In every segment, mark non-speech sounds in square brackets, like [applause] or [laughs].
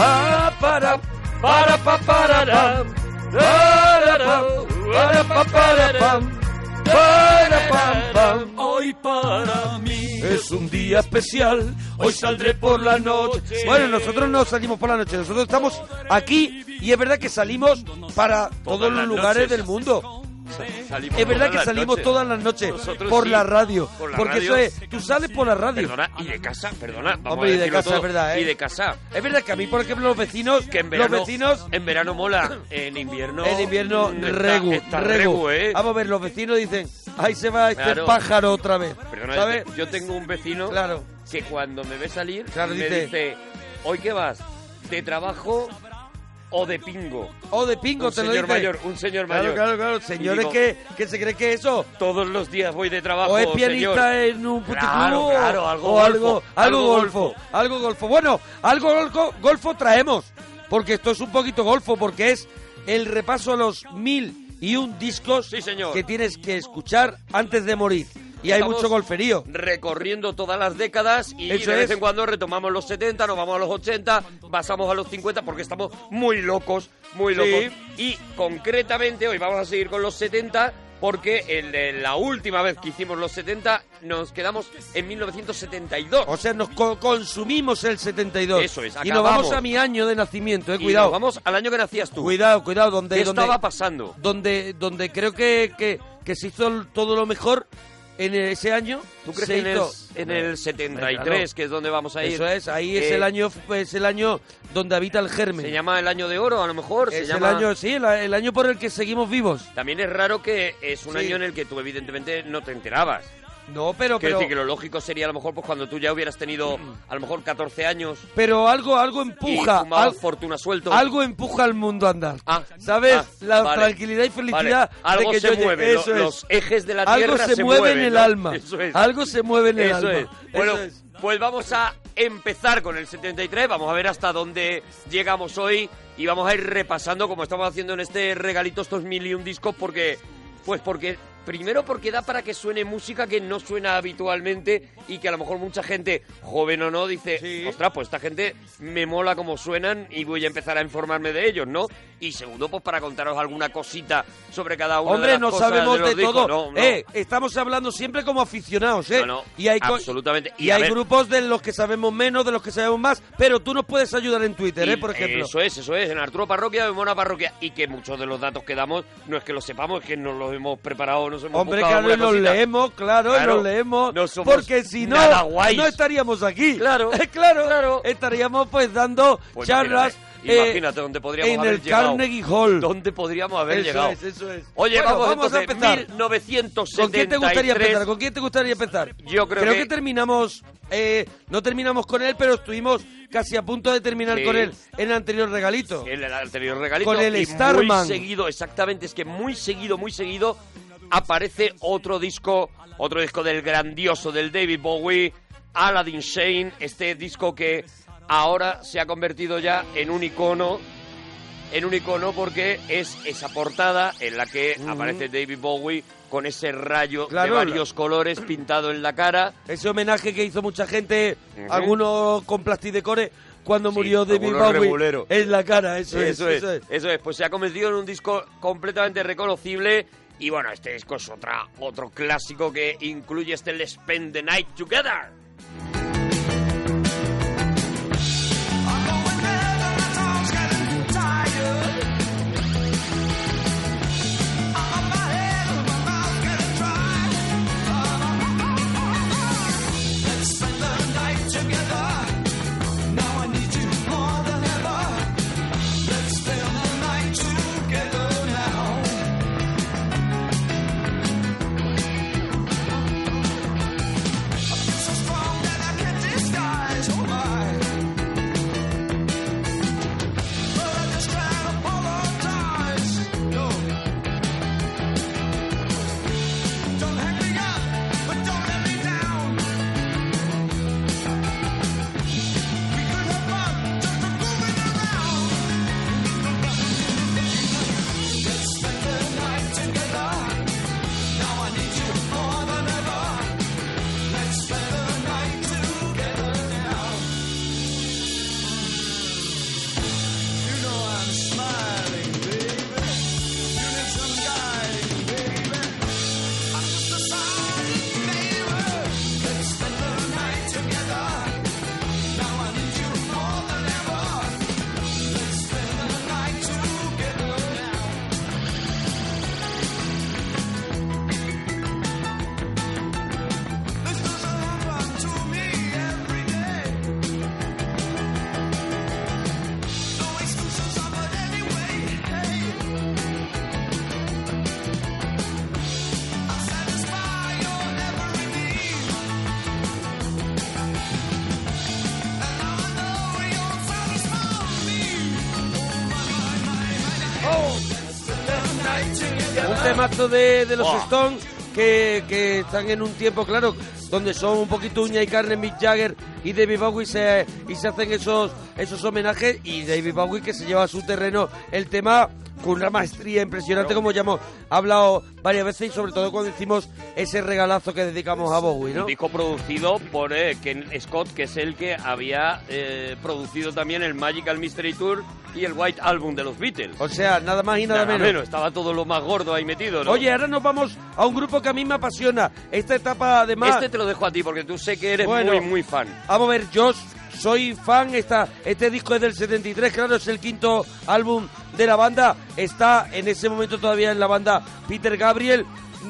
Pa, para, para, pa, para, ram. Para, pam, para, pa, para, pam. Para, pam, pam. Hoy para mí Es un día especial, hoy saldré por la noche. Bueno, nosotros no salimos por la noche, nosotros estamos aquí y es verdad que salimos para todos los lugares del mundo. Salimos Es verdad que salimos noches. todas las noches Nosotros por sí, la radio. por la porque radio. eso es, tú sales por la radio. Perdona, y de casa, perdona. Vamos Hombre, a y de casa, todo. es verdad, ¿eh? Y de casa. Es verdad que a mí, por ejemplo, los vecinos, Que en verano, los vecinos en verano mola, en invierno... en invierno está- regu, está regu. regu, ¿eh? Vamos a ver, los vecinos dicen, ahí se va este Claro. pájaro otra vez. Perdona, ¿Sabes? yo tengo un vecino Claro. que cuando me ve salir Claro, me dice- dice, ¿hoy qué vas? ¿De trabajo o de pingo? O de pingo, Un te lo señor dice. mayor, un señor Claro, mayor. claro, claro. Señores digo- que, que se cree que eso Todos los días voy de trabajo, o es señor. pianista en un puticlub Claro, claro, algo o golfo, algo, algo algo golfo, golfo. algo golfo. Bueno, algo golfo, golfo traemos, porque esto es un poquito golfo, porque es el repaso a los mil y un discos Sí, señor. que tienes que escuchar antes de morir. Y hay mucho golferío. Recorriendo todas las décadas y Eso de vez es. en cuando retomamos los 70, nos vamos a los 80, pasamos a los 50 porque estamos muy locos, muy Sí. locos. Y concretamente hoy vamos a seguir con los 70 porque el de la última vez que hicimos los 70 nos quedamos en 1972. O sea, nos co- consumimos el 72. Eso es, Y nos vamos a mi año de nacimiento, eh, Y cuidado. nos vamos al año que nacías tú. Cuidado, cuidado, donde, ¿Qué donde, estaba pasando? donde, donde creo que, que, que se hizo el- todo lo mejor en ese año. ¿Tú crees se que en el, en el 73, Claro. que es donde vamos a ir? Eso es, ahí es eh, el año es el año donde habita el germen. Se llama el año de oro, a lo mejor. se es llama... el año, sí, el, el año por el que seguimos vivos. También es raro que es un Sí. año en el que tú evidentemente no te enterabas. No, pero Quiero pero, decir que lo lógico sería a lo mejor pues cuando tú ya hubieras tenido a lo mejor 14 años pero algo algo empuja, al- fortuna suelto. algo empuja al mundo a andar. Ah, ¿Sabes? ah, la vale. tranquilidad y felicidad Vale, Algo de que se yo mueve, lo- los ejes de la algo tierra se, mueve en el ¿no? alma. Eso es. Algo se mueve en el Eso alma. es. Bueno, Eso es. pues vamos a empezar con el 73, vamos a ver hasta dónde llegamos hoy y vamos a ir repasando como estamos haciendo en este regalito estos mil y un discos porque pues porque primero porque da para que suene música que no suena habitualmente y que a lo mejor mucha gente joven o no dice, Sí. ostras, pues esta gente me mola como suenan y voy a empezar a informarme de ellos, ¿no? Y segundo, pues para contaros alguna cosita sobre cada uno de Hombre, las no cosas sabemos los de, todo. No, no. Eh, estamos hablando siempre como aficionados, ¿eh? No, y hay absolutamente. Y, hay ver, grupos de los que sabemos menos, de los que sabemos más, pero tú nos puedes ayudar en Twitter, y ¿eh? Por ejemplo. Eso es, eso es, en Arturo Parroquia, en Mona Parroquia. Y que muchos de los datos que damos no es que los sepamos, es que nos los hemos preparado, nos hemos Hombre, buscado claro, los leemos, claro, Claro, los leemos. no somos porque si no, no estaríamos aquí. Claro, [laughs] claro, claro. Estaríamos pues dando Pues charlas. imagínate, eh, imagínate dónde podríamos en haber el llegado. Carnegie Hall. ¿Dónde podríamos haber eso llegado? es, eso es. Oye, Bueno, vamos, a entonces, empezar. 1973. ¿Con quién te gustaría empezar? ¿Con quién te gustaría empezar? Yo creo que... que- terminamos, eh, no terminamos con él, pero estuvimos casi a punto de terminar Sí. con él en el anterior regalito. En el anterior regalito. Con el y Starman. Muy seguido, exactamente, es que muy seguido, muy seguido aparece otro disco, otro disco del grandioso, del David Bowie, Aladdin Shane, este disco que ahora se ha convertido ya en un icono, en un icono porque es esa portada en la que aparece David Bowie con ese rayo Claro, de varios colores pintado en la cara. Ese homenaje que hizo mucha gente, Ujú. algunos con plastidecore, cuando Sí, murió David Bowie en la cara. Eso, Eso, es, es, eso es. eso es. Pues se ha convertido en un disco completamente reconocible. Y bueno, este disco es otra, otro clásico que incluye este Let's Spend the Night Together. Temazo de, de los. Stones que, que están en un tiempo, claro, donde son un poquito uña y carne Mick Jagger y David Bowie se, y se hacen esos, esos homenajes y David Bowie que se lleva a su terreno el tema con una maestría impresionante como ya hemos hablado varias veces y sobre todo cuando hicimos ese regalazo que dedicamos a Bowie, ¿no? Un disco producido por eh, Ken Scott, que es el que había eh, producido también el Magical Mystery Tour y el White Album de los Beatles. O sea, nada más y nada, menos. Estaba todo lo más gordo ahí metido, ¿no? Oye, ahora nos vamos a un grupo que a mí me apasiona. Esta etapa además... Este te lo dejo a ti porque tú sé que eres Bueno. muy, muy fan. Vamos a ver, yo soy fan, esta, este disco es del 73, claro, es el quinto álbum de la banda, está en ese momento todavía en la banda Peter Gabriel,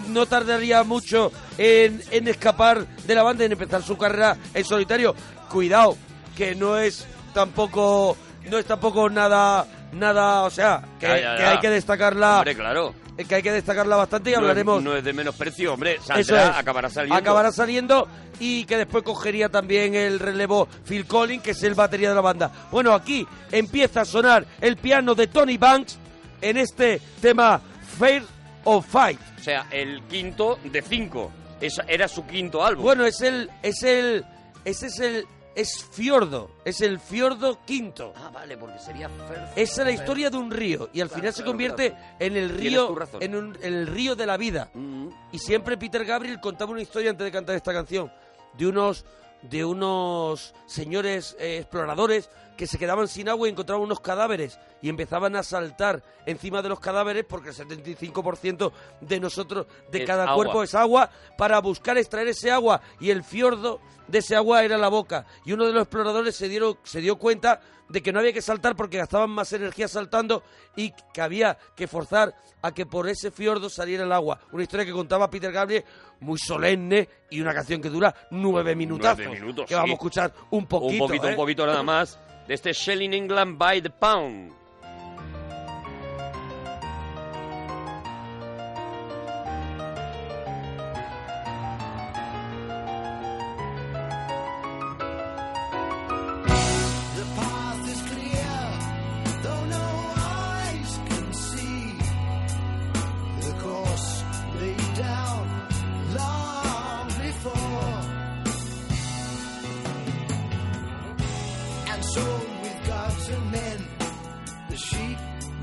no tardaría mucho en, en escapar de la banda y en empezar su carrera en solitario. Cuidado, que no es tampoco, no es tampoco nada, nada, o sea, que, Ya, ya, que ya. hay que destacarla, Hombre, claro. que hay que destacarla bastante y No es- hablaremos No es, de menosprecio, hombre. eso Saldrá, es. acabará saliendo. Acabará saliendo y que después cogería también el relevo Phil Collins, que es el batería de la banda. Bueno, aquí empieza a sonar el piano de Tony Banks en este tema Fair of Fight. O sea, el quinto de cinco. Esa- era su quinto álbum. Bueno, es el es el ese es el es Fiordo, es el Fiordo quinto. Ah, vale, porque sería Esa es la historia de un río y al Claro, final se claro, convierte en el río en, un- en el río de la vida. Mm. Y siempre Peter Gabriel contaba una historia antes de cantar esta canción de unos de unos señores eh, exploradores que se quedaban sin agua y encontraban unos cadáveres y empezaban a saltar encima de los cadáveres porque el 75% de nosotros de Es cada agua. cuerpo es agua para buscar extraer ese agua y el fiordo de ese agua era la boca y uno de los exploradores se dieron se dio cuenta de que no había que saltar porque gastaban más energía saltando y que había que forzar a que por ese fiordo saliera el agua. Una historia que contaba Peter Gabriel muy solemne y una canción que dura nueve minutazos. Nueve minutos, que vamos a escuchar un poquito. un poquito, ¿eh? un poquito nada más. De este Shelling England by the Pound.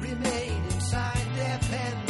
Remain inside their pen.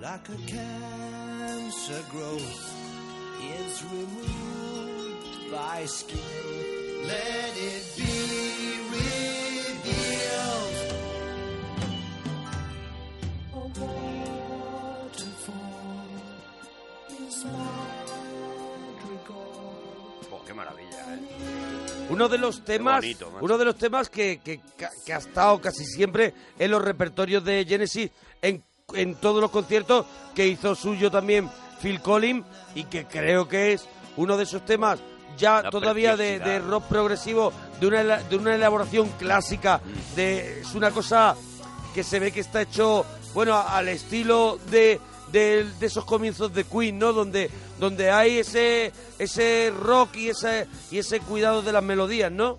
Like a cancer growth is removed by skill. Let it be revealed. A waterfall is. Oh, qué maravilla, ¿eh? Uno de los temas, bonito, uno de los temas que, que- que ha estado casi siempre en los repertorios de Genesis, en, en todos los conciertos que hizo suyo también Phil Collins y que creo que es uno de esos temas ya todavía de, rock progresivo, de una, de una elaboración clásica, de, es una cosa que se ve que está hecho, bueno, al estilo de, de, de esos comienzos de Queen, ¿no? Donde, donde hay ese, ese rock y ese, y ese cuidado de las melodías, ¿no?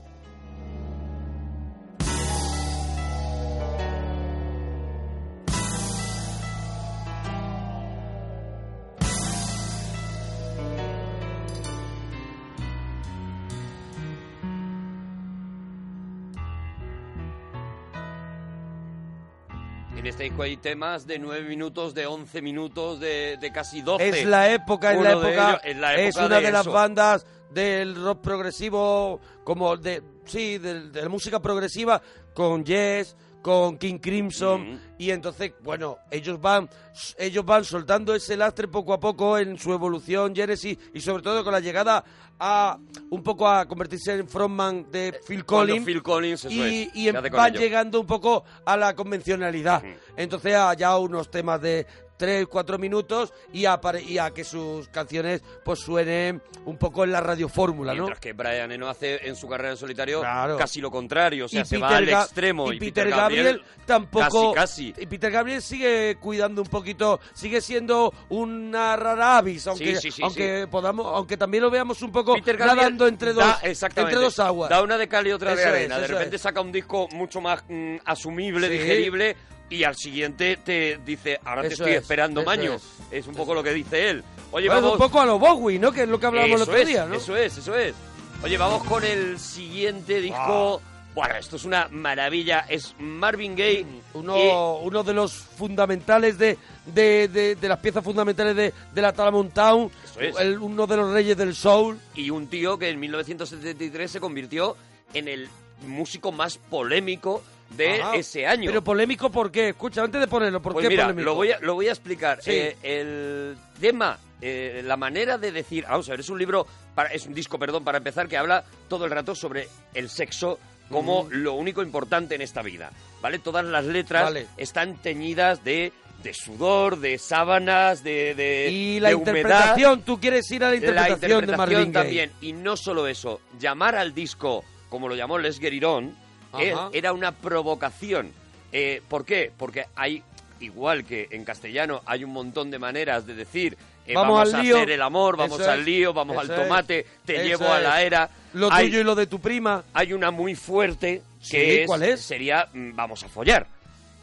En este disco hay temas de 9 minutos, de 11 minutos, de, de casi 12. Es la época, es la de época, ellos- es la es época una de, las eso. bandas del rock progresivo, como de, sí, de, de la música progresiva, con Yes, con King Crimson Mm. y entonces, bueno, ellos van ellos van soltando ese lastre poco a poco en su evolución Genesis y sobre todo con la llegada a un poco a convertirse en frontman de Phil Collins Phil Collins, eso y, es, y ¿qué en- hace con van ello? llegando un poco a la convencionalidad. Mm. Entonces a ya unos temas de 3, 4 minutos y a, y que sus canciones pues suenen un poco en la radiofórmula, ¿no? Mientras que Brian Eno hace en su carrera en solitario Claro. casi lo contrario, o sea, y se Peter va al Ga- extremo. y, Peter Gabriel, tampoco Casi, casi. y Peter Gabriel sigue cuidando un poquito sigue siendo una rara avis aunque Sí, sí, sí, aunque podamos aunque también lo veamos un poco Peter nadando entre da- dos exactamente, entre dos aguas Da una de cal y otra de es, arena. de repente es. saca un disco mucho más mm, asumible, digerible, y al siguiente te dice, ahora te Eso estoy es, esperando, maño. es. Es, un poco lo que dice él. Oye, Bueno, vamos... un poco a lo Bowie no que es lo que hablábamos el otro día no Eso es, eso es. Oye, vamos con el siguiente disco. Bueno, esto es una maravilla. Es Marvin Gaye. uno, y- uno de los fundamentales de, de, de- de las piezas fundamentales de, de la Talamont Town, Eso es. el- uno de los reyes del soul. y un tío que en 1973 se convirtió en el músico más polémico de Ajá. ese año. Pero polémico, ¿por qué? Escucha, antes de ponerlo, ¿por pues qué mira, polémico? lo voy, a, lo voy a explicar. Sí. Eh, el tema, eh, la manera de decir... Vamos a ver, es un libro, para, es un disco, perdón, para empezar, que habla todo el rato sobre el sexo como lo único importante en esta vida. ¿Vale? Todas las letras Vale. están teñidas de, de sudor, de sábanas, de, de Y la de humedad. interpretación, tú quieres ir a la La interpretación, de interpretación también. Y no solo eso, llamar al disco, como lo llamó Les eh, Ajá. era una provocación. Eh, ¿Por qué? Porque hay, igual que en castellano, hay un montón de maneras de decir eh, Vamos vamos, al a lío. hacer el amor, vamos Eso al es. lío, vamos Eso al tomate, te Eso llevo a la era. Lo hay, tuyo y lo de tu prima. hay una muy fuerte Sí, que es, ¿cuál es? sería mm, vamos a follar.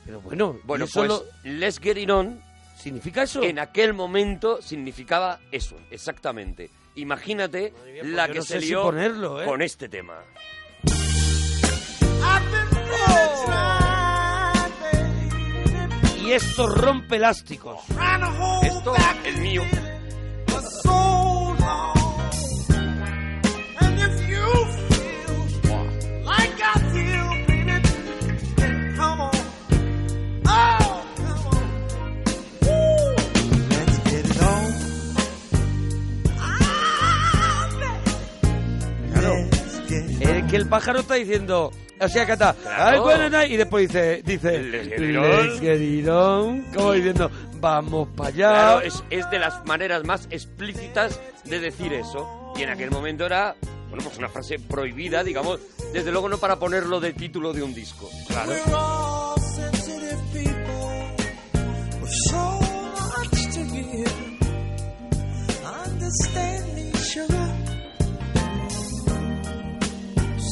Pero bueno, Bueno, ¿y eso pues lo- Let's Get It On ¿significa eso? en aquel momento significaba eso, exactamente. Imagínate mía, pues la que no se si lió ponerlo, ¿eh? con este tema. Y esto rompe elásticos. Esto, el mío. Que el pájaro está diciendo, o sea, Claro. "Ay, buena night", y después dice, dice, Let's get it on. "Let's get it on", como diciendo, vamos para allá. Claro, es, es de las maneras más explícitas de decir eso. Y en aquel momento era, bueno, pues una frase prohibida, digamos, desde luego no para ponerlo de título de un disco. Claro.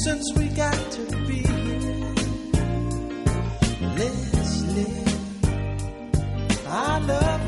Since we got to be here, let's live. I love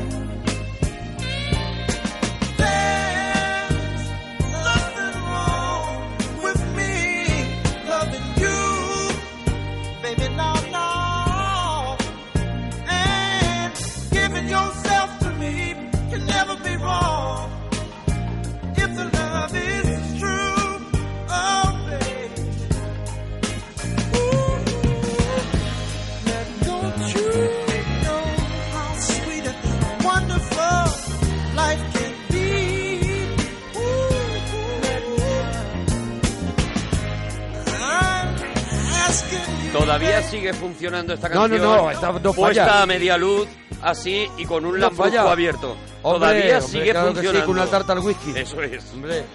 Todavía sigue funcionando esta No, no, canción. no, esta no puesta falla. a media luz, así y con un No abierto. Hombre, Todavía hombre, sigue claro que sí, funcionando. con una tarta al whisky. Eso es. Hombre.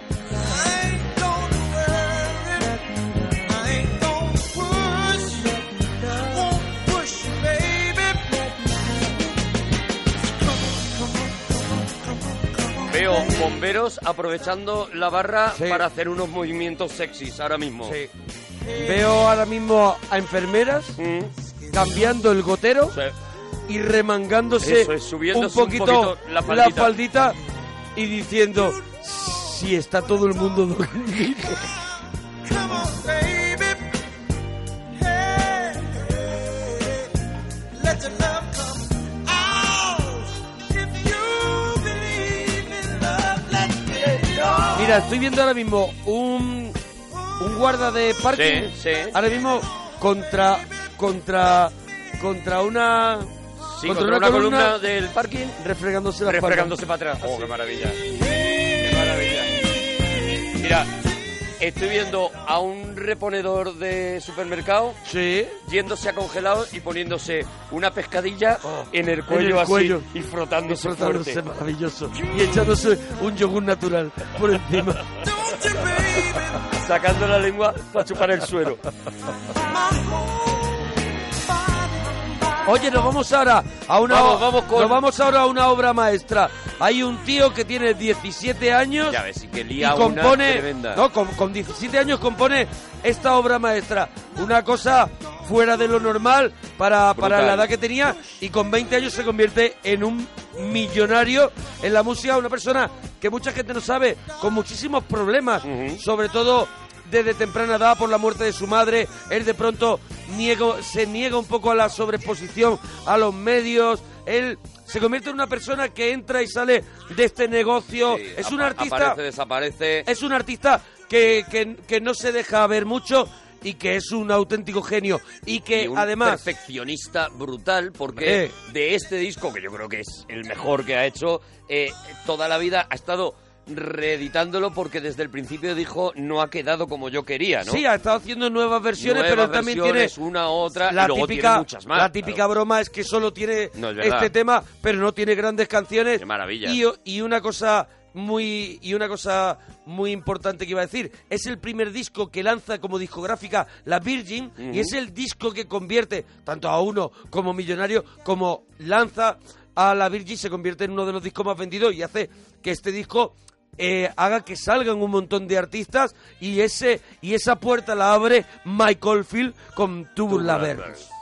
Veo bomberos aprovechando la barra Sí. para hacer unos movimientos sexys ahora mismo. sí. Veo ahora mismo a enfermeras Mm, cambiando el gotero sí. y remangándose Eso es, subiéndose un un poquito, la faldita. faldita y diciendo si está todo el mundo. Mira, estoy viendo ahora mismo un, un guarda de parking. Sí, sí. Ahora mismo contra contra contra una Sí, contra, una, columna, del parking, refregándose la refregándose para atrás. Oh, qué maravilla. Qué maravilla. Mira, estoy viendo a un reponedor de supermercado Sí. yéndose a congelado y poniéndose una pescadilla Oh, en el en cuello el así y frotándose, Disfrutándose fuerte. maravilloso y echándose un yogur natural por encima. [laughs] Sacando la lengua para chupar el suero. [laughs] Oye, nos vamos ahora a una Vamos, vamos con- nos vamos ahora a una obra maestra. Hay un tío que tiene 17 años Ya ves, y que lía compone, no, con, con 17 años compone esta obra maestra, una cosa fuera de lo normal para, para la edad que tenía y con 20 años se convierte en un millonario en la música, una persona que mucha gente no sabe, con muchísimos problemas, sobre todo desde temprana edad por la muerte de su madre, él de pronto niego, se niega un poco a la sobreexposición a los medios, él se convierte en una persona que entra y sale de este negocio, Sí, es un artista Aparece, desaparece. es un artista que, que- que no se deja ver mucho y que es un auténtico genio y que y un además perfeccionista brutal porque Eh. de este disco que yo creo que es el mejor que ha hecho eh, toda la vida ha estado reeditándolo porque desde el principio dijo no ha quedado como yo quería, ¿no? sí ha estado haciendo nuevas versiones Nuevas pero también tiene una otra la y luego típica tiene muchas más. la típica claro. broma es que solo tiene No, es verdad. este tema pero no tiene grandes canciones Qué maravilla. y, y una cosa muy y una cosa muy importante que iba a decir es el primer disco que lanza como discográfica la Virgin y es el disco que convierte tanto a uno como millonario como lanza a la Virgin se convierte en uno de los discos más vendidos y hace que este disco eh, haga que salgan un montón de artistas y ese y esa puerta la abre Michael Field con Tubular Tubular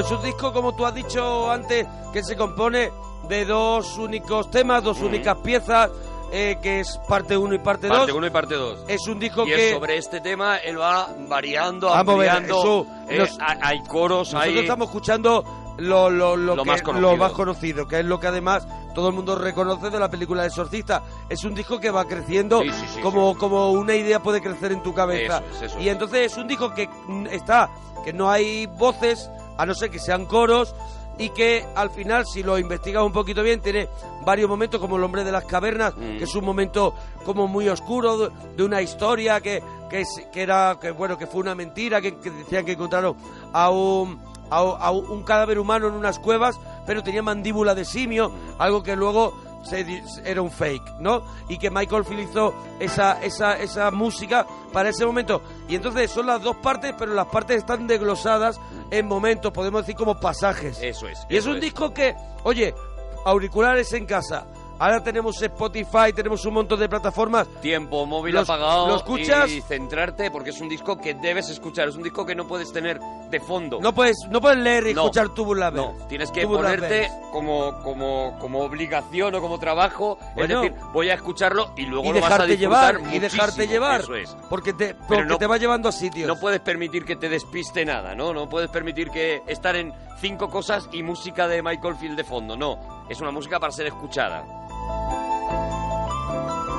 Pues un disco, como tú has dicho antes, que se compone de dos únicos temas, dos únicas piezas, eh, que es parte 1 y parte 2. Parte 1 y parte 2. Es un disco Y que es sobre este tema, él va variando, Vamos a ver, ampliando. eso, eh, nos- hay- coros, nosotros hay... estamos escuchando lo, lo, lo, Lo que- más conocido. lo más conocido, que es lo que además todo el mundo reconoce de la película de Exorcista. Es un disco que va creciendo Sí, sí, sí, como, como una idea puede crecer en tu cabeza. Eso es, eso y es. entonces es un disco que mm, está, que no hay voces, a no ser que sean coros, y que al final, si lo investigas un poquito bien, tiene varios momentos, como El hombre de las cavernas, Mm. que es un momento como muy oscuro de, de una historia que, que, que era, que bueno, que fue una mentira, que, que decían que encontraron a un, a, un- a un cadáver humano en unas cuevas, pero tenía mandíbula de simio, algo que luego se era un fake, ¿no? Y que Michael hizo esa, esa, esa música para ese momento. Y entonces son las dos partes, pero las partes están desglosadas en momentos, podemos decir como pasajes. Eso es. Y es eso un disco que, oye, auriculares en casa. Ahora tenemos Spotify, tenemos un montón de plataformas. Tiempo, móvil Los- apagado lo escuchas- y centrarte porque es un disco que debes escuchar. Es un disco que no puedes tener de fondo. No puedes, no puedes leer y No. escuchar Tubular No, tienes que ponerte Bells. como, como, como obligación o como trabajo. Bueno. es decir, voy a escucharlo y luego y lo vas a disfrutar llevar y dejarte llevar Eso es. porque te porque no- te va llevando a sitios No puedes permitir que te despiste nada, ¿no? No puedes permitir que estar en cinco cosas y música de Michael Field de fondo. No, es una música para ser escuchada.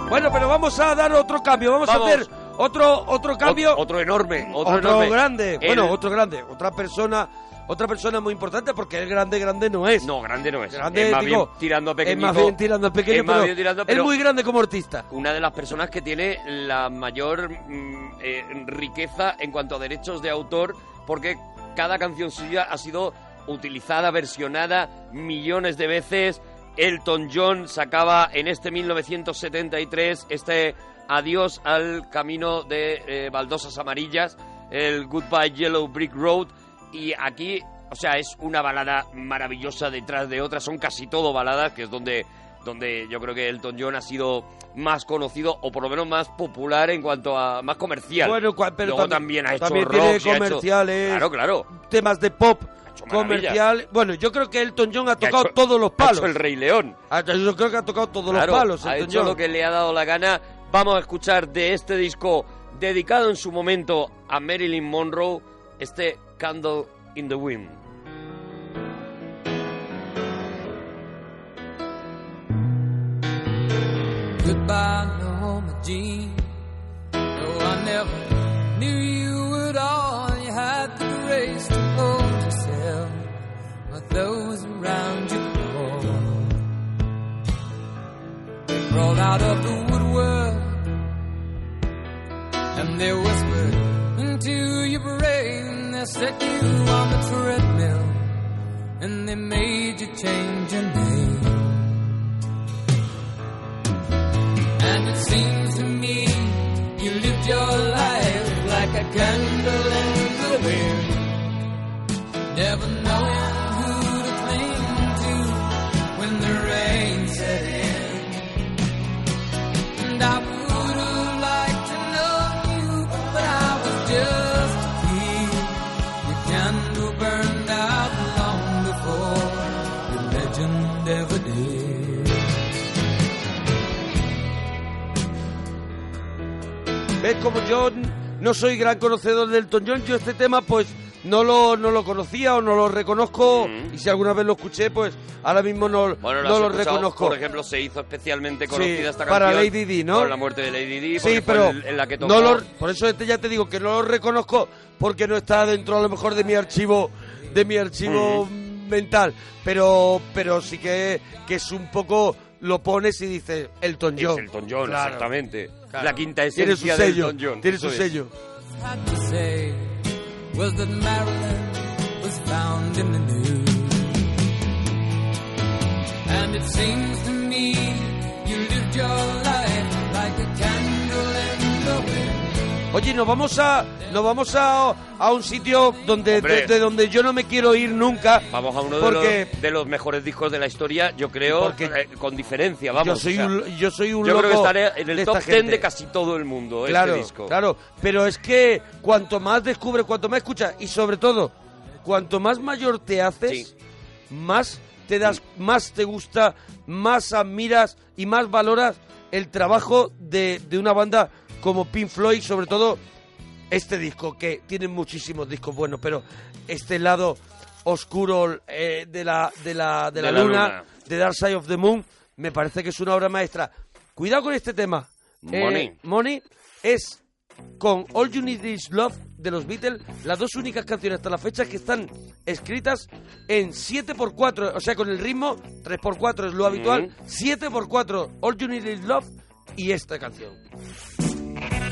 bueno pero vamos a dar otro cambio vamos, Vamos. a hacer otro otro cambio Ot- otro enorme, otro, otro enorme. grande El- bueno otro grande otra persona otra persona muy importante porque el grande grande no es No, grande no es. grande es más digo, bien tirando a es pequeñito. más bien tirando a pequeño Es más pero bien tirando, es muy grande como artista una de las personas que tiene la mayor mm, eh, riqueza en cuanto a derechos de autor, porque cada canción suya ha sido utilizada, versionada millones de veces. Elton John sacaba en este 1973 este Adiós al camino de eh, baldosas amarillas, el Goodbye Yellow Brick Road, y aquí, o sea, es una balada maravillosa detrás de otra, son casi todo baladas, que es donde donde yo creo que Elton John ha sido más conocido o por lo menos más popular en cuanto a más comercial. Bueno, pero Luego también- también, ha hecho también rock, tiene ha hecho- comerciales. Claro, claro. temas de pop comercial bueno yo creo que Elton John ha Ha tocado hecho- todos los ha palos hecho el Rey León. Yo creo que ha tocado todos Claro, los palos ha Elton hecho John. lo que le ha dado la gana. Vamos a escuchar de este disco dedicado en su momento a Marilyn Monroe, este Candle in the Wind. Goodbye, Norma Jean. No, I never knew you at all. You had the grace to hold yourself, but those around you crawled. They crawled out of the they whispered into your brain. They set you on the treadmill, and they made you change your name. And it seems to me you lived your life like a candle in the wind, never Como yo no soy gran conocedor del Elton John, yo este tema pues no lo, no lo conocía o no lo reconozco y si alguna vez lo escuché pues ahora mismo no, Bueno, no lo reconozco. Por ejemplo, se hizo especialmente Sí, conocida esta para canción. Lady Di, ¿no? Con la muerte de Lady Di. Sí, pero en la que tocó. no lo, por eso te- ya te digo que no lo reconozco porque no está dentro a lo mejor de mi archivo de mi archivo mental, pero pero sí que, que es un poco lo pones y dices Elton Es John. Elton John, Claro, exactamente. Claro. La quinta Tiene su esencia sello, Elton John. tiene su sello. Oye, nos vamos a nos vamos a, a un sitio donde de, de donde yo no me quiero ir nunca. Vamos a uno de los, de los mejores discos de la historia, yo creo, Porque eh, con diferencia, vamos. yo soy o sea, un yo soy un yo creo que estaré en el top esta 10 gente. de casi todo el mundo, claro, este disco. Claro, pero es que cuanto más descubres, cuanto más escuchas y sobre todo, cuanto más mayor te haces, más te das, más te gusta, más admiras y más valoras el trabajo de, de una banda como Pink Floyd, sobre todo este disco, que tiene muchísimos discos buenos, pero este lado oscuro eh, de la, de la, de la De la luna, luna. de Dark Side of the Moon, me parece que es una obra maestra. Cuidado con este tema. Money. Eh, Money es con All You Need Is Love de los Beatles, las dos únicas canciones hasta la fecha que están escritas en 7x4, o sea, con el ritmo 3x4 es lo habitual, 7x4 All You Need Is Love y esta canción. Thank you.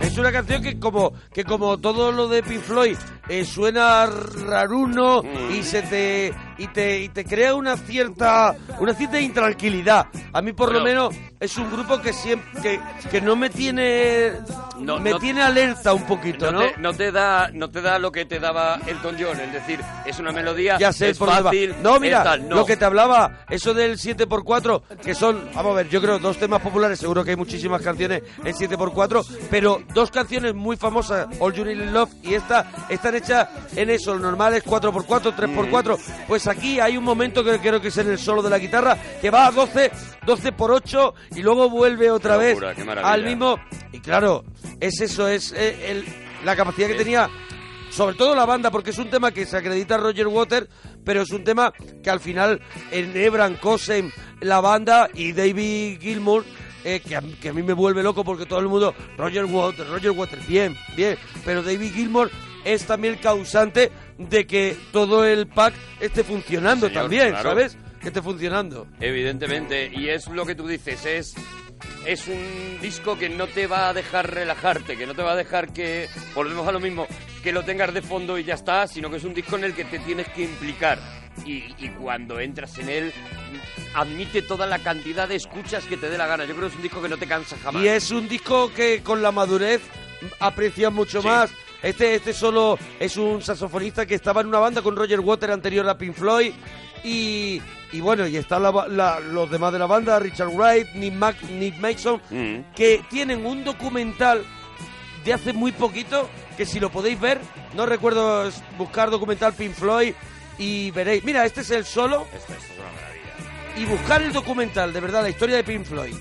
Es una canción que como, que como todo lo de Pink Floyd eh, suena raruno y se te y te y te crea una cierta una cierta intranquilidad. A mí por lo menos es un grupo que siempre que, que no me tiene No, me no- tiene alerta un poquito, ¿no? No te, no te da no te da lo que te daba Elton John, es decir, es una melodía, Ya sé es por fácil, No, mira, tal, no. lo que te hablaba, eso del 7x4, que son, vamos a ver, yo creo dos temas populares, seguro que hay muchísimas canciones en 7x4, pero dos canciones muy famosas, All You Need Love y esta, están hechas en eso, lo normal es 4x4, 3x4. Pues aquí hay un momento que creo que es en el solo de la guitarra, que va a 12, 12 por 8 y luego vuelve otra Qué vez locura, al mismo. Y claro, es eso, es eh, el- la capacidad que Es- tenía sobre todo la banda, porque es un tema que se acredita a Roger Water, pero es un tema que al final enhebran, cosen la banda y David Gilmour, eh, que, a, que a mí me vuelve loco porque todo el mundo, Roger Water, Roger Water, bien, bien, pero David Gilmour es también el causante de que todo el pack esté funcionando Señor, también, claro. ¿sabes? Que esté funcionando. Evidentemente, y es lo que tú dices, es es un disco que no te va a dejar relajarte, que no te va a dejar que volvemos a lo mismo, que lo tengas de fondo y ya está, sino que es un disco en el que te tienes que implicar. Y, y cuando entras en él, admite toda la cantidad de escuchas que te dé la gana. Yo creo que es un disco que no te cansa jamás. Y es un disco que con la madurez aprecias mucho Sí. más. Este, este solo es un saxofonista que estaba en una banda con Roger Water anterior a Pink Floyd. Y, y bueno, y están la la- los demás de la banda, Richard Wright, Nick, Mac- Nick Mason, Mm. que tienen un documental de hace muy poquito, que si lo podéis ver, no recuerdo buscar documental Pink Floyd y veréis. Mira, este es el solo esto es una maravilla. y buscar el documental, de verdad, la historia de Pink Floyd.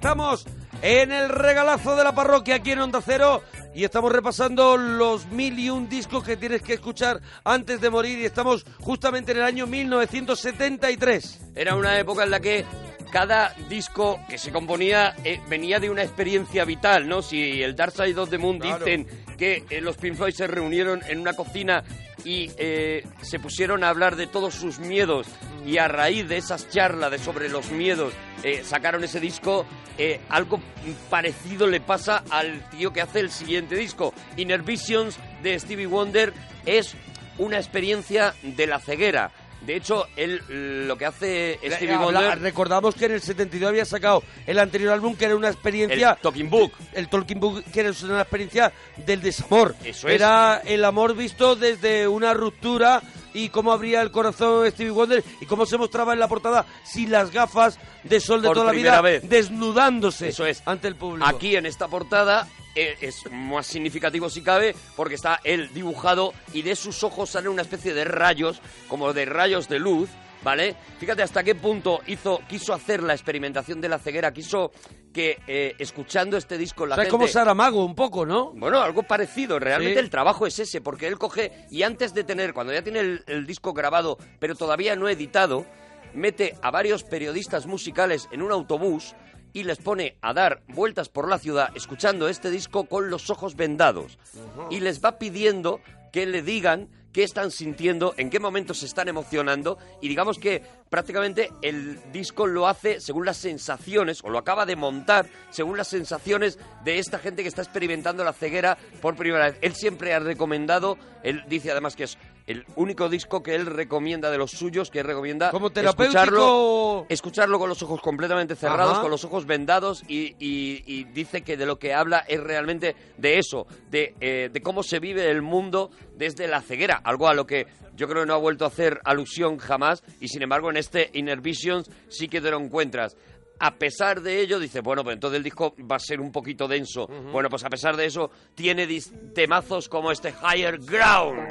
Estamos en el regalazo de la parroquia aquí en Onda Cero y estamos repasando los mil y un discos que tienes que escuchar antes de morir y estamos justamente en el año 1973. Era una época en la que cada disco que se componía eh, venía de una experiencia vital, ¿no? Si el Dark Side of the Moon Claro. dicen que eh, los Pink Floyd se reunieron en una cocina y eh, se pusieron a hablar de todos sus miedos y a raíz de esas charlas de sobre los miedos eh, sacaron ese disco, eh, algo parecido le pasa al tío que hace el siguiente disco. Inner Visions de Stevie Wonder es una experiencia de la ceguera. De hecho, él lo que hace Stevie Eh, Wonder, recordamos que en el 72 había sacado el anterior álbum que era una el experiencia Talking Book, el Tolkien Book que era una experiencia del desamor. Eso es. Era el amor visto desde una ruptura y cómo abría el corazón Stevie Wonder y cómo se mostraba en la portada sin las gafas de sol de Por toda la vida, vez. desnudándose Eso es. ante el público. Aquí en esta portada eh, es más significativo si cabe porque está él dibujado y de sus ojos sale una especie de rayos, como de rayos de luz, ¿vale? Fíjate hasta qué punto hizo, quiso hacer la experimentación de la ceguera, quiso que eh, escuchando este disco la o sea, es gente... como Saramago un poco, ¿no? Bueno, algo parecido. Realmente Sí. el trabajo es ese, porque él coge y antes de tener, cuando ya tiene el, el disco grabado, pero todavía no editado, mete a varios periodistas musicales en un autobús y les pone a dar vueltas por la ciudad escuchando este disco con los ojos vendados. Y les va pidiendo que le digan qué están sintiendo, en qué momentos se están emocionando y digamos que prácticamente el disco lo hace según las sensaciones, o lo acaba de montar según las sensaciones de esta gente que está experimentando la ceguera por primera vez. Él siempre ha recomendado, él dice además que es el único disco que él recomienda de los suyos, que recomienda Como escucharlo, escucharlo con los ojos completamente cerrados, Ajá. con los ojos vendados y, y- y dice que de lo que habla es realmente de eso, de, eh, de cómo se vive el mundo desde la ceguera, algo a lo que yo creo que no ha vuelto a hacer alusión jamás y sin embargo en este Inner Visions sí que te lo encuentras. A pesar de ello, dice, bueno, pues entonces el disco va a ser un poquito denso. Bueno, pues a pesar de eso, tiene temazos como este Higher Ground.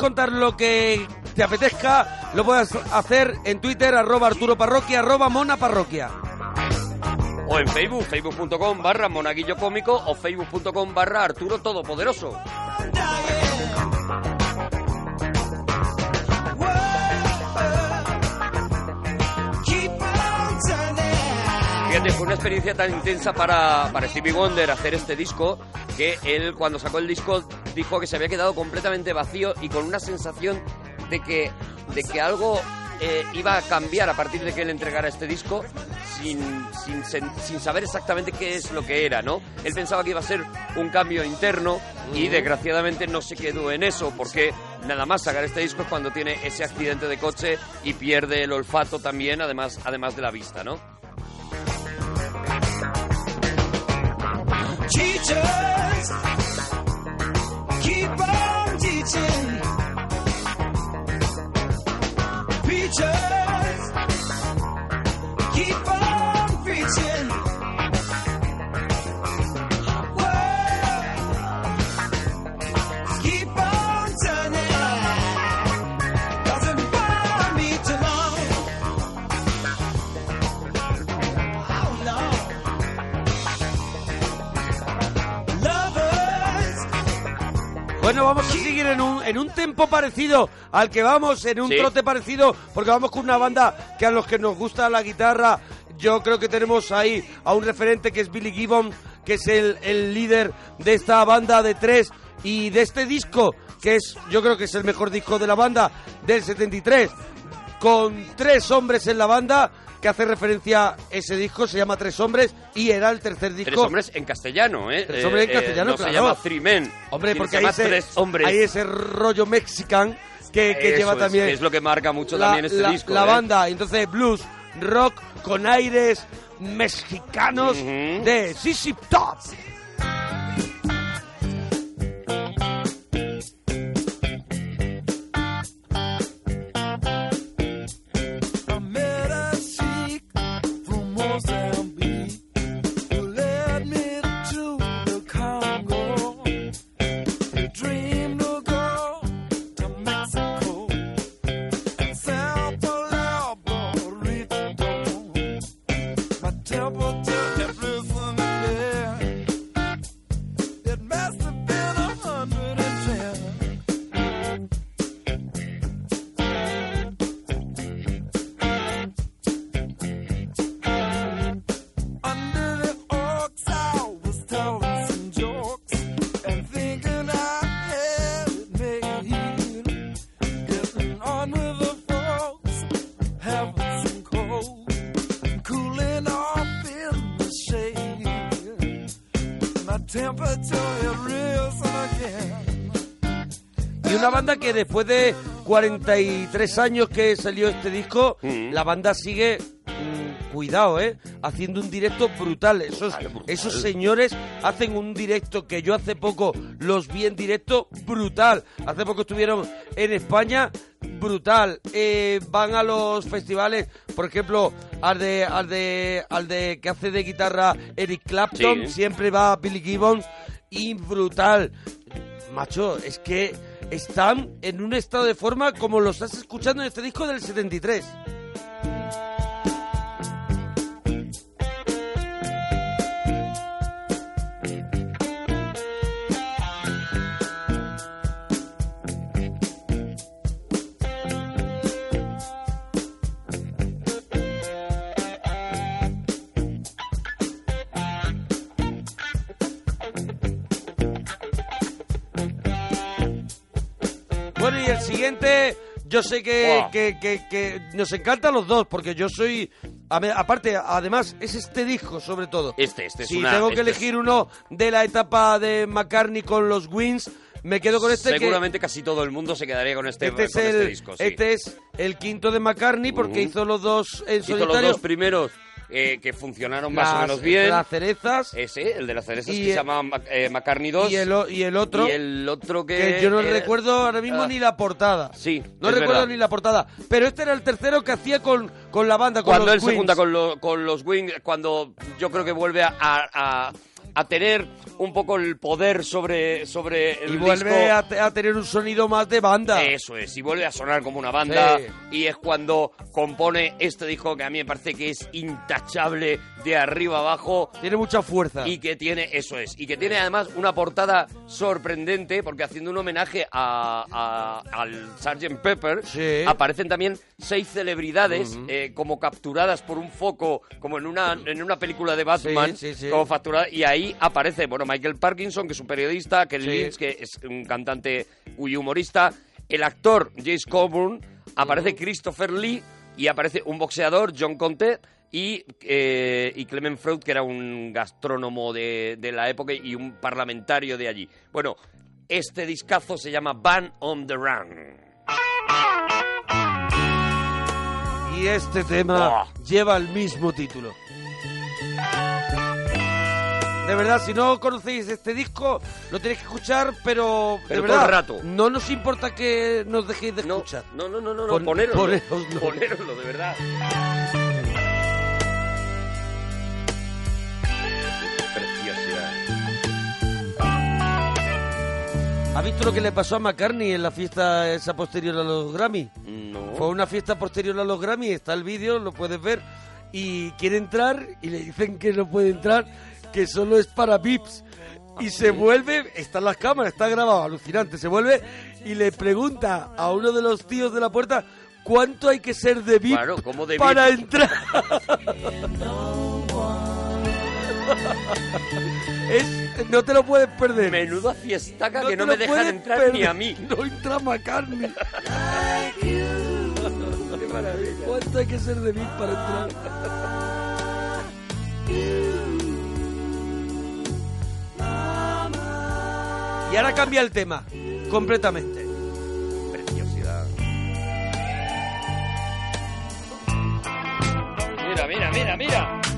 Contar lo que te apetezca, lo puedes hacer en Twitter, arroba Arturo Parroquia, arroba. O en Facebook, facebook.com barra monaguillo cómico o facebook.com barra Arturo Todopoderoso. Fíjate, fue una experiencia tan intensa para, para Stevie Wonder hacer este disco que él cuando sacó el disco dijo que se había quedado completamente vacío y con una sensación de que, de que algo eh, iba a cambiar a partir de que él entregara este disco sin, sin, sin saber exactamente qué es lo que era, ¿no? Él pensaba que iba a ser un cambio interno y desgraciadamente no se quedó en eso porque nada más sacar este disco es cuando tiene ese accidente de coche y pierde el olfato también, además, además de la vista, ¿no? Preachers, keep on preaching. Bueno, vamos a seguir en un, en un tempo parecido al que vamos, en un Sí. trote parecido, porque vamos con una banda que a los que nos gusta la guitarra, yo creo que tenemos ahí a un referente que es Billy Gibbon, que es el, el líder de esta banda de tres y de este disco, que es, yo creo que es el mejor disco de la banda del 73, con tres hombres en la banda, que hace referencia a ese disco, se llama Tres Hombres, y era el tercer disco. Tres hombres en castellano, ¿eh? Tres hombres en Eh, castellano, no se llama Three Men. Hombre, porque hay ese, hay ese rollo mexican que, lleva es, también es lo que marca mucho la, también este la- disco. la ¿eh? banda. Entonces, blues, rock con aires mexicanos de Sissy Top. Que después de 43 años que salió este disco, Mm. la banda sigue, mm, cuidado, ¿eh? Haciendo un directo brutal. Esos, brutal. esos señores hacen un directo que yo hace poco los vi en directo brutal. Hace poco estuvieron en España brutal. Eh, van a los festivales, por ejemplo, al de, al de, al de que hace de guitarra Eric Clapton, Sí. siempre va Billy Gibbons y brutal. Macho, es que están en un estado de forma como lo estás escuchando en este disco del 73. Yo sé que, que, que- que nos encantan los dos, porque yo soy... Aparte, además, es este disco, sobre todo. Este, este es Si una- tengo que este es- elegir uno de la etapa de McCartney con los Wings, Me quedo con este que- Seguramente casi todo el mundo se quedaría con este, Este es, con el, este disco. sí. este es el quinto de McCartney porque hizo los dos en Hizo los solitario. dos primeros eh, que funcionaron más o menos bien. Las cerezas Ese, el de las cerezas, que se el- llama Mac- eh, McCartney 2. y el, o- y el otro, Y el otro que... que yo no recuerdo ahora mismo Ah, ni la portada. Sí, No recuerdo verdad. ni la portada. Pero este era el tercero que hacía con, con la banda, con Cuando los él se junta con, lo- con los Wings, cuando yo creo que vuelve a, a- a tener un poco el poder sobre, sobre el Y vuelve disco. a, te- a tener un sonido más de banda. Eso es, y vuelve a sonar como una banda. Sí. Y es cuando compone este disco que a mí me parece que es intachable de arriba abajo. Tiene mucha fuerza. Y que tiene, eso es, y que tiene además una portada sorprendente, porque haciendo un homenaje a, a- al Sgt. Pepper, Sí. aparecen también seis celebridades eh, como capturadas por un foco, como en una, en una película de Batman, sí. como facturada, y ahí aparece, bueno, Michael Parkinson, que es un periodista, Ken Sí. Lynch, que es un cantante y humorista, el actor Jace Coburn, aparece Christopher Lee y aparece un boxeador, John Conte, y, eh, y Clement Freud, que era un gastrónomo de, de la época y un parlamentario de allí. Bueno, este discazo se llama Ban on the Run. Y este tema Oh. lleva el mismo título. De verdad, si no conocéis este disco, lo tenéis que escuchar, pero, Pero de verdad, rato. no nos importa que nos dejéis de No, escuchar. no, no, no, no, no Pon- ponéroslo, ponéroslo. ponéroslo, de verdad. Preciosidad. ¿Has visto lo que le pasó a McCartney en la fiesta esa posterior a los Grammy? No. Fue una fiesta posterior a los Grammy, está el vídeo, lo puedes ver, y quiere entrar y le dicen que no puede entrar, que solo es para VIPs. Y se vuelve, está en las cámaras, está grabado, alucinante, se vuelve y le pregunta a uno de los tíos de la puerta cuánto hay que ser de VIP Claro, ¿cómo de para VIP? entrar. es, no te lo puedes perder. Menuda fiestaca No que no me dejan entrar perder. ni a mí. No entra McCartney. Qué maravilla. ¿Cuánto hay que ser de VIP para entrar? [laughs] Y ahora cambia el tema, completamente. Preciosidad. Mira, mira, mira, mira.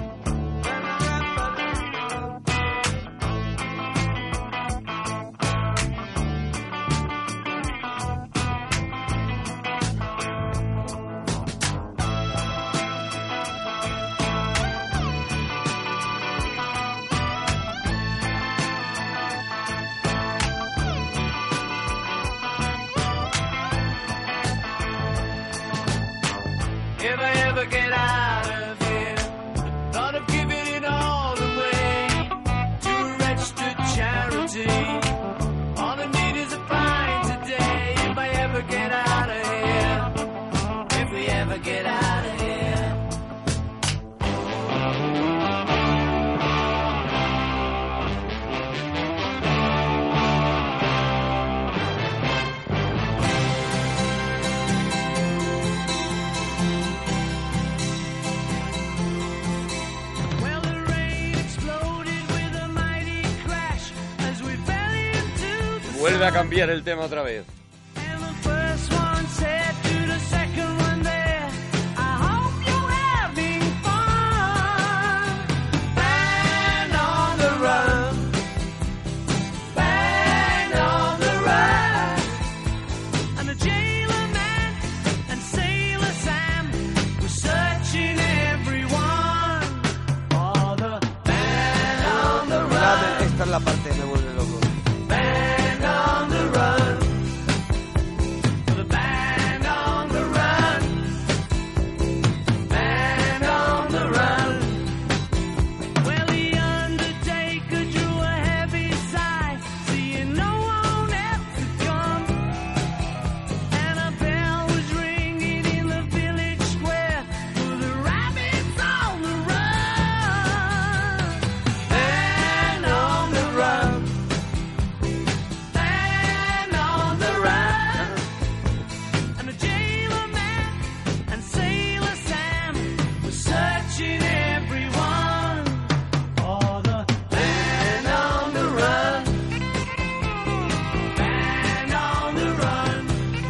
Cambiar el tema otra vez.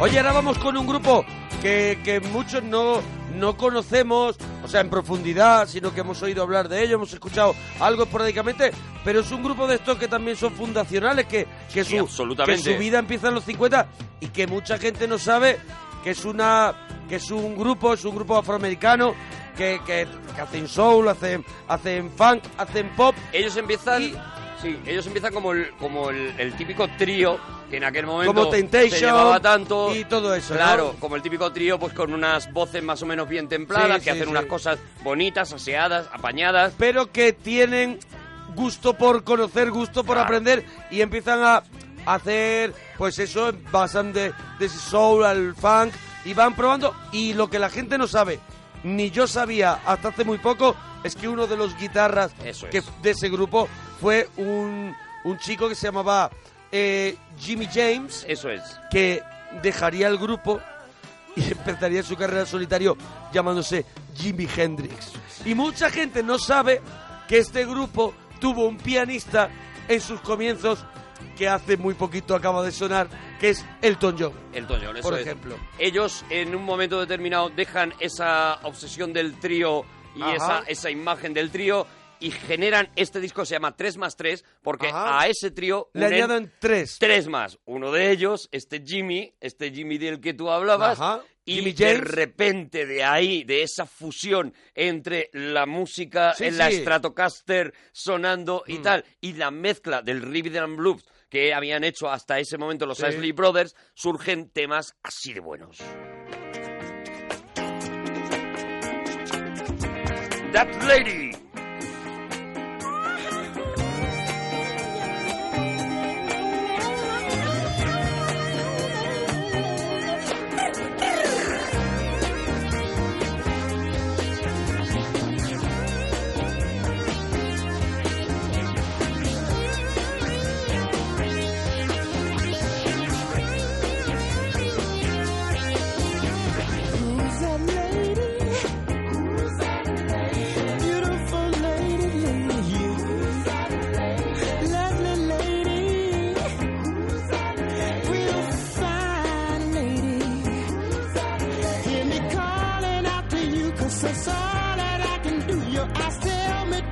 Oye, ahora vamos con un grupo que, que muchos no, no conocemos, o sea, en profundidad, sino que hemos oído hablar de ello, hemos escuchado algo esporádicamente, pero es un grupo de estos que también son fundacionales, que, que, Sí, su, que su vida empieza en los 50 y que mucha gente no sabe que es una que es un grupo, es un grupo afroamericano que, que, que hacen soul, hacen, hacen funk, hacen pop. Ellos empiezan... Y- Sí, ellos empiezan como el, como el, el típico trío que en aquel momento Como Temptation se llevaba tanto. y todo eso, ¿no? Claro, como el típico trío pues con unas voces más o menos bien templadas, Sí, que sí, hacen sí. unas cosas bonitas, aseadas, apañadas. pero que tienen gusto por conocer, gusto por Claro. aprender y empiezan a hacer, pues eso, pasan de, de ese soul al funk y van probando. Y lo que la gente no sabe, ni yo sabía hasta hace muy poco, es que uno de los guitarras que de ese grupo fue un, un chico que se llamaba eh, Jimmy James, Eso es. que dejaría el grupo y [laughs] empezaría su carrera en solitario llamándose Jimi Hendrix. Y mucha gente no sabe que este grupo tuvo un pianista en sus comienzos que hace muy poquito acaba de sonar, que es Elton John. El Toñón, eso Por es. ejemplo. Ellos en un momento determinado dejan esa obsesión del trío y esa imagen del trío y generan este disco se llama 3 más 3 porque Ajá. a ese trío Le añaden tres. tres más. Uno de ellos, este Jimmy, este Jimmy del que tú hablabas. Ajá. Y Jimmy de James. repente de ahí, de esa fusión entre la música Sí, en la sí. Mm. Stratocaster sonando y tal, y la mezcla del rhythm and blues que habían hecho hasta ese momento los Sí. Isley Brothers, surgen temas así de buenos. That Lady.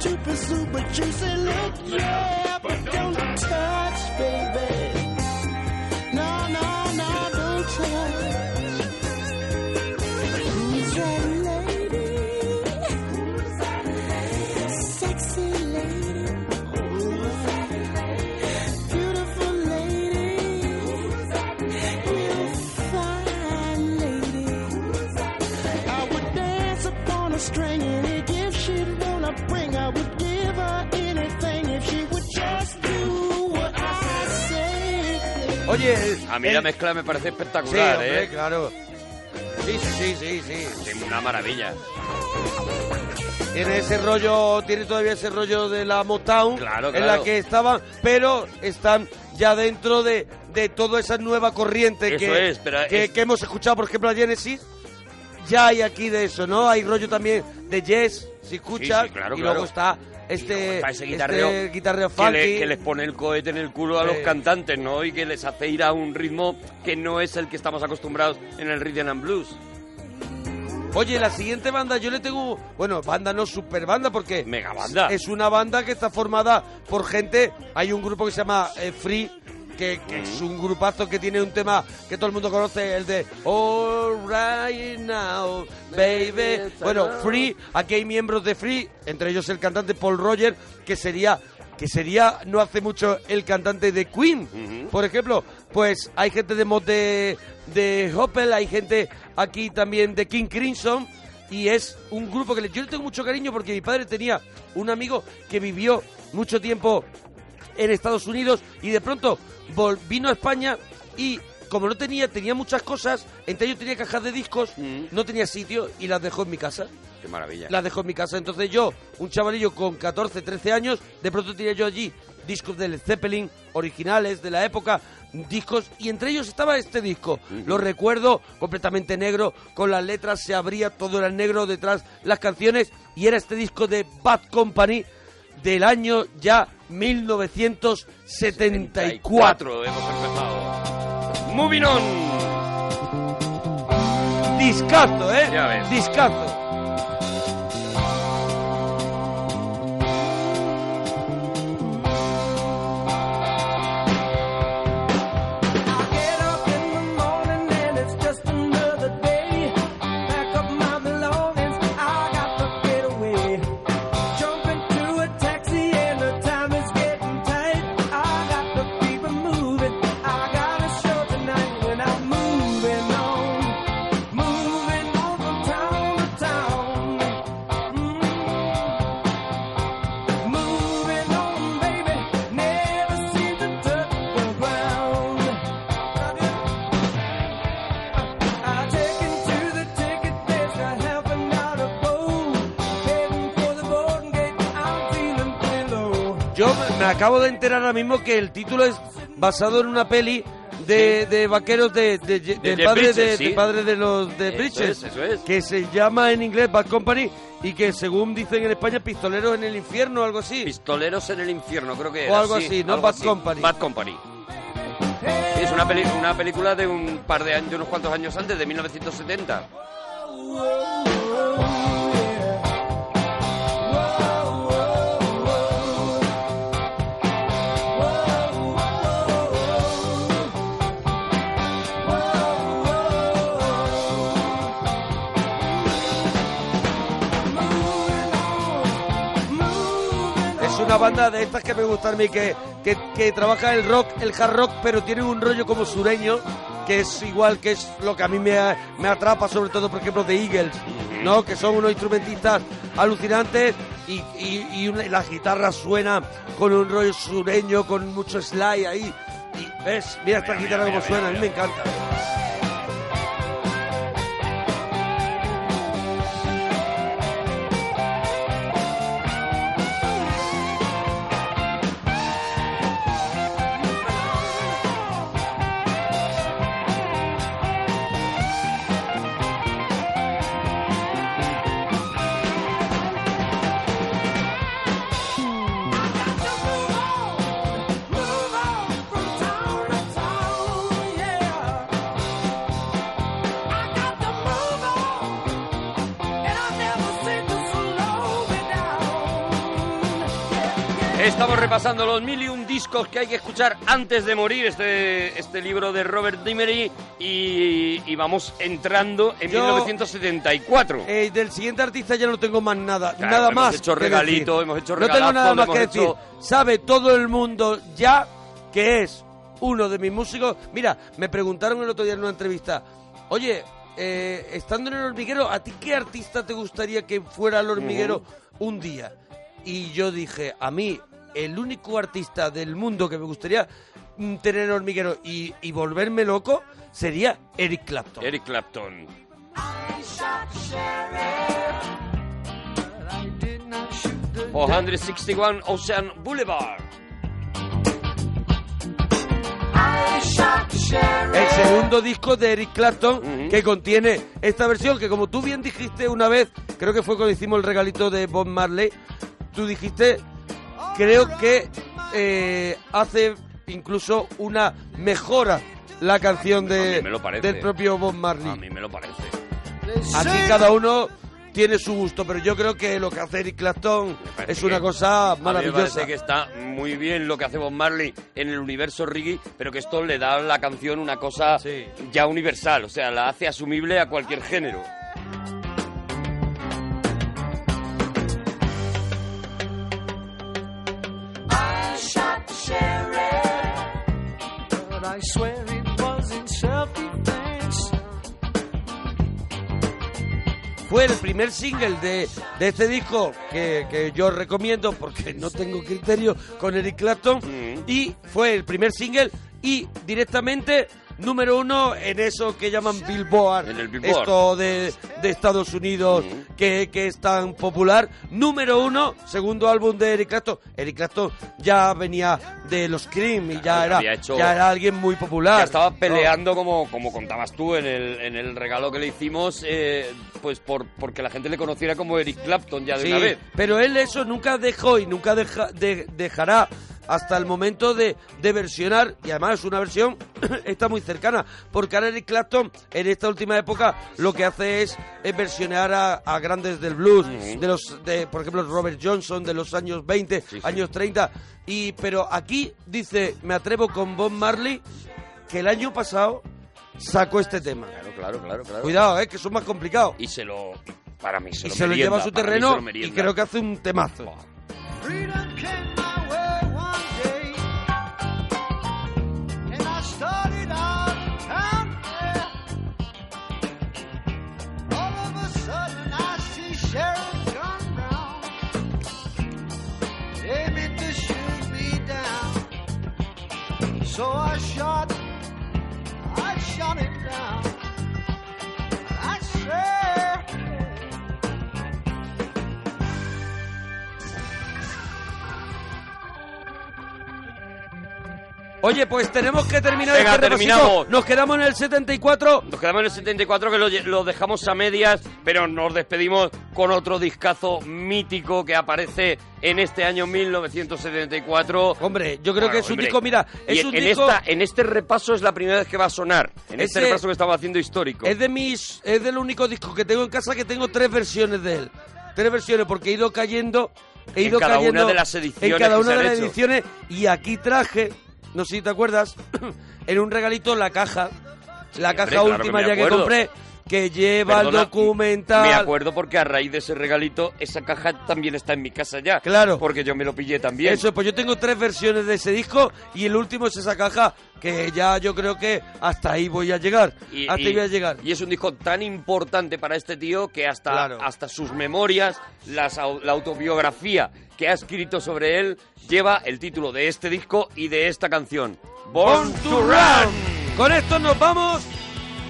To pursue, but you say, look, yeah, Oye, A mí el- la mezcla me parece Sí, espectacular, hombre, ¿eh? claro. Sí, sí, sí, sí, sí. Una maravilla. Tiene ese rollo, tiene todavía ese rollo de la Motown Claro, en la que estaban, pero están ya dentro de, de toda esa nueva corriente que, es, que, es- que hemos escuchado, por ejemplo, a Genesis. Ya hay aquí de eso, ¿no? Hay rollo también de jazz, Sí, sí, claro, y luego está este, está ese este guitarreo guitarreo que, funky. le- que les pone el cohete en el culo a los Sí. cantantes, ¿no? Y que les hace ir a un ritmo que no es el que estamos acostumbrados en el rhythm and blues. Oye, la siguiente banda, yo le tengo, bueno, banda no super banda porque Mega banda. es una banda que está formada por gente. Hay un grupo que se llama eh, Free, que, que es un grupazo que tiene un tema que todo el mundo conoce, el de All Right Now, Baby. Bueno, Free, aquí hay miembros de Free, entre ellos el cantante Paul Roger, que sería que sería no hace mucho el cantante de Queen, por ejemplo. Pues hay gente de mod de, de Hoppel, hay gente aquí también de King Crimson. Y es un grupo que le- yo le tengo mucho cariño porque mi padre tenía un amigo que vivió mucho tiempo en Estados Unidos y de pronto vino a España y como no tenía, tenía muchas cosas, entre ellos tenía cajas de discos, Mm. no tenía sitio y las dejó en mi casa. Qué maravilla. Las dejó en mi casa. Entonces yo, un chavalillo con 14, 13 años, de pronto tenía yo allí discos de Led Zeppelin, originales de la época, discos, y entre ellos estaba este disco. Lo recuerdo completamente negro, con las letras se abría, todo era negro detrás, las canciones, y era este disco de Bad Company del año ya 1974. hemos empezado. Moving on. Discazo, ¿eh? Ya ves. Discazo. Acabo de enterar ahora mismo que el título es basado en una peli de, de vaqueros de, de- de- del padre, Bridges, de, sí. del padre de los de Eso Bridges, es, eso es. que se llama en inglés Bad Company y que según dicen en España pistoleros en el infierno o algo así. Pistoleros en el infierno, creo que O era, algo sí, así, ¿no? algo Bad así. Company. Bad Company. Es una, peli- una película de un par de años, de unos cuantos años antes, de 1970. Una banda de estas que me gusta a mí, que, que, que trabaja el rock, el hard rock, pero tiene un rollo como sureño, que es igual que es lo que a mí me, me atrapa, sobre todo, por ejemplo, de Eagles, ¿no? Que son unos instrumentistas alucinantes y, y, y una- la guitarra suena con un rollo sureño, con mucho slide ahí. Y ves, mira esta guitarra como suena, a mí me encanta. Repasando los mil y un discos que hay que escuchar antes de morir, este, este libro de Robert Dimery, y, y vamos entrando en Yo- 1974. Eh, del siguiente artista ya no tengo más nada, Claro, nada hemos más. hecho regalito, decir. hemos hecho No tengo nada más que decir. Sabe todo el mundo ya que es uno de mis músicos. Mira, me preguntaron el otro día en una entrevista, oye, eh, estando en el hormiguero, ¿a ti qué artista te gustaría que fuera al hormiguero un día? Y yo dije, a mí, el único artista del mundo que me gustaría mm, tener hormiguero y, y volverme loco sería Eric Clapton. Eric Clapton. O 161 Ocean Boulevard. El segundo disco de Eric Clapton que contiene esta versión que como tú bien dijiste una vez, creo que fue cuando hicimos el regalito de Bob Marley, tú dijiste, creo que eh, hace incluso una mejora la canción de, del propio Bob Marley. A mí me lo parece. Aquí cada uno tiene su gusto, pero yo creo que lo que hace Eric Clapton es una cosa A mí me maravillosa. parece que está muy bien lo que hace Bob Marley en el universo reggae, pero que esto le da a la canción una cosa ya universal, o sea, la hace asumible a cualquier género. Swear it was in self-defense. Fue el primer single de, de este disco que, que yo recomiendo porque no tengo criterio con Eric Clapton. Y fue el primer single y directamente número uno en eso que llaman Billboard. En el Billboard. Esto de, de Estados Unidos que, que es tan popular. Número uno, segundo álbum de Eric Clapton. Eric Clapton ya venía de los Cream y ya, era, hecho- ya era alguien muy popular. Ya estaba ¿no? peleando, como, como contabas tú en el, en el regalo que le hicimos, eh, pues por porque la gente le conociera como Eric Clapton ya de Sí, una vez. pero él eso nunca dejó y nunca deja- de- dejará hasta el momento de, de versionar, y además es una versión, [clears throat] está muy cercana, porque ahora Eric Clapton en esta última época lo que hace es, es versionear a, a grandes del blues, de los, de, por ejemplo, Robert Johnson de los años 20, años 30, y, pero aquí dice, me atrevo con Bob Marley, que el año pasado sacó este tema. Claro, claro, claro, claro. Cuidado, eh, que es más complicado. Y se lo, para mí se Y lo se lo lleva a su terreno y creo que hace un temazo. Freedom So I shot, I shot him down. Oye, pues tenemos que terminar Venga, este terminamos. Nos quedamos en el 74. Nos quedamos en el 74 que lo, dejamos a medias, pero nos despedimos con otro discazo mítico que aparece en este año 1974. Hombre, yo creo que es un hombre. disco, mira, Y es en, un en disco... esta, en este repaso es la primera vez que va a sonar. En este Ese- repaso que estaba haciendo histórico. Es de mis, es del único disco que tengo en casa que tengo tres versiones de él. Tres versiones porque he ido cayendo, he En ido una cayendo de las ediciones en cada una de las hecho. ediciones y aquí traje, no sé si te acuerdas, [clears throat] en un regalito la caja, la caja hombre, claro que última ya que compré que lleva Perdona, el documental. Me acuerdo porque a raíz de ese regalito, esa caja también está en mi casa ya. Claro. Porque yo me lo pillé también. Eso, pues yo tengo tres versiones de ese disco y el último es esa caja que ya yo creo que hasta ahí voy a llegar. Y, hasta y- ahí voy a llegar. y es un disco tan importante para este tío que hasta, Claro. hasta sus memorias, las la autobiografía que ha escrito sobre él, lleva el título de este disco y de esta canción. Born, Born to Run. Con esto nos vamos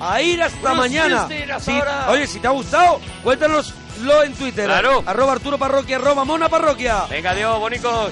a ir hasta mañana. Si- oye, si te ha gustado, cuéntanoslo en Twitter. Claro. Arroba Arturo Parroquia, arroba Mona Parroquia. Venga, Dios, bonicos.